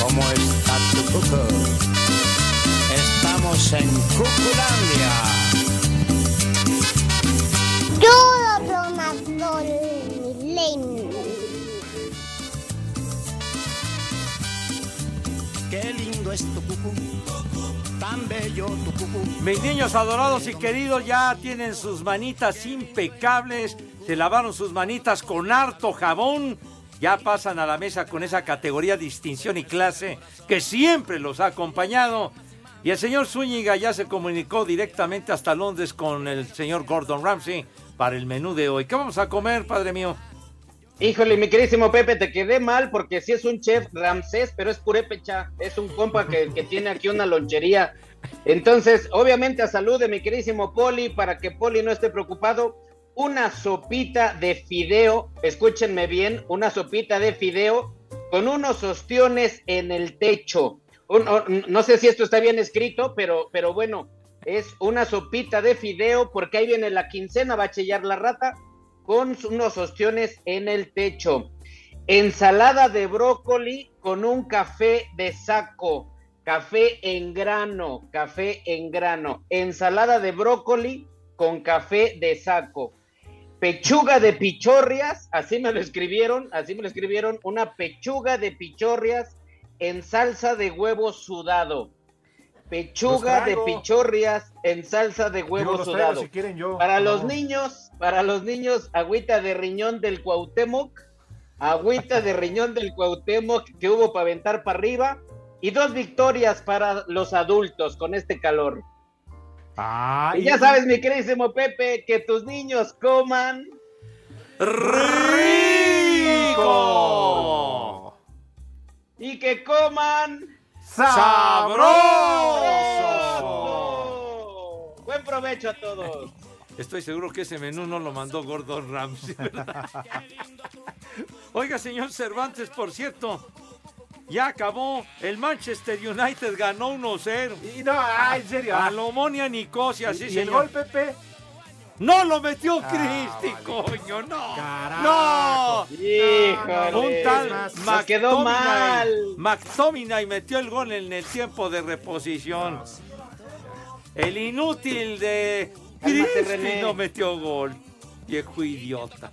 ¿cómo está tu cuco? Estamos en Cuculandia. Yo lo Milenio. Qué lindo es tu cucu, tan bello. Mis niños adorados y queridos ya tienen sus manitas impecables, se lavaron sus manitas con harto jabón, ya pasan a la mesa con esa categoría, distinción y clase que siempre los ha acompañado. Y el señor Zúñiga ya se comunicó directamente hasta Londres con el señor Gordon Ramsay para el menú de hoy. ¿Qué vamos a comer, padre mío? Híjole, mi queridísimo Pepe, te quedé mal porque sí es un chef Ramsés, pero es purépecha. Es un compa que, que tiene aquí una lonchería. Entonces, obviamente, a salud de mi queridísimo Poli, para que Poli no esté preocupado, una sopita de fideo, escúchenme bien, una sopita de fideo con unos ostiones en el techo. No sé si esto está bien escrito, pero, pero bueno, es una sopita de fideo porque ahí viene la quincena, va a chillar la rata, con unos ostiones en el techo. Ensalada de brócoli con un café de saco, café en grano, café en grano. Ensalada de brócoli con café de saco. Pechuga de pichorrias, así me lo escribieron, así me lo escribieron, una pechuga de pichorrias en salsa de huevo sudado. Pechuga de pichorrias en salsa de huevo traigo sudado. si quieren yo. Para los niños, para los niños, agüita de riñón del Cuauhtémoc, agüita de riñón del Cuauhtémoc que hubo para aventar para arriba y dos victorias para los adultos con este calor. Ah, y ya sabes, mi queridísimo Pepe, que tus niños coman rico y que coman sabroso. Buen provecho a todos. Estoy seguro que ese menú no lo mandó Gordon Ramsay. ¿verdad? Oiga, señor Cervantes, por cierto, ya acabó. El Manchester United ganó 1-0. Y no, ah, en serio. A Lomonia Nicosia, sí, ¿Y el señor. gol, Pepe? ¡No lo metió Ah, Cristi, coño! ¡No! Carajo. ¡No! Híjole. Un tal Nos quedó mal. McTominay metió el gol en el tiempo de reposición. El inútil de Cristi René. no metió gol. Viejo idiota.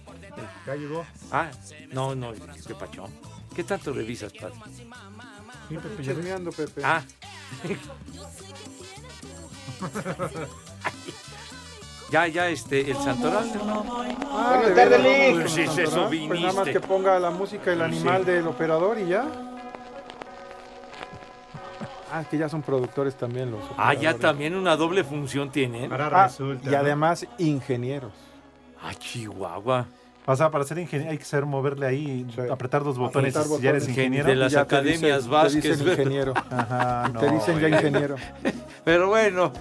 Ya llegó. Ah, no, no, qué pacho. ¿Qué tanto revisas, padre? Sí, Pepe, ya Pepe. Ah. ya, ya, este, el Santoral. Ah, Buenas de tardes, Lick. Pues eso Pues nada más que ponga la música el animal sí. del operador y ya. Ah, es que ya son productores también los Ah, ya operadores. también una doble función tienen. Ahora Ah, resulta. y ¿no? además ingenieros. Ah, Chihuahua. O sea, para ser ingeniero hay que saber moverle ahí, Sí. apretar dos botones Apretar si ya eres botones. ingeniero. De las Ya te academias dicen- Vázquez, Te ingeniero. Ajá, no. te dicen ya ingeniero. Pero bueno.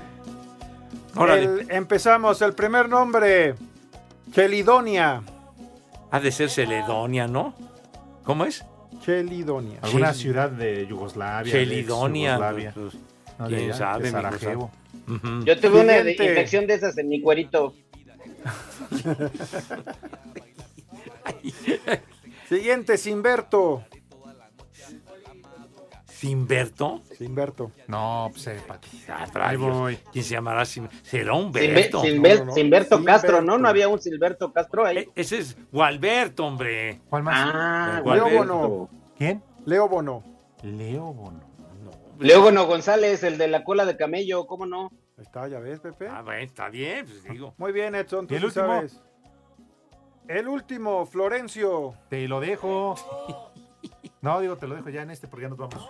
El- empezamos. El primer nombre. Chelidonia. Ha de ser Celedonia, ¿no? ¿Cómo es? Chelidonia. Alguna Chel- ciudad de Yugoslavia. Chelidonia. de pues, No, de quién sabe, de Sarajevo. Ujú. Yo tuve una de- infección de esas en mi cuerito. Siguiente, Simberto. ¿Simberto? Simberto. No, pues eh, Pati. Ah, Ahí voy. ¿Quién se llamará? Sim- ¿Será Humberto? Silver- No, no, no. Silberto Castro, ¿no? Silberto. No había un Silberto Castro ahí. E- ese es Gualberto, hombre. ¿Cuál más? Ah. Bono. ¿Quién? Leo Bono. Leo Bono. Leo Bono González, el de la cola de camello, ¿cómo no? Ahí está, ya ves, Pepe. Ah, bueno, está bien, pues digo. Muy bien, Edson. Tú ¿Y el sí último? sabes. El último, Florencio. Te lo dejo. No, digo, te lo dejo ya en este porque ya nos vamos.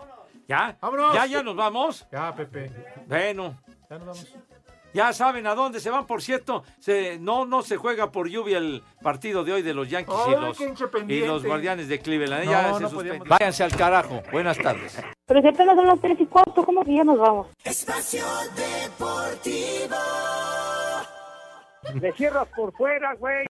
¿Ya? ¡Vámonos! ¿Ya, ya nos vamos? Ya, Pepe. Bueno. Ya nos vamos. Ya saben a dónde se van, por cierto. Se, no, no se juega por lluvia el partido de hoy de los Yankees y, los, y los Guardianes de Cleveland. ¿eh? No, Ya no se Váyanse al carajo. Buenas tardes. Pero si apenas son las 3 y cuarto, ¿cómo que ya nos vamos? Espacio Deportivo. Le cierras por fuera, güey.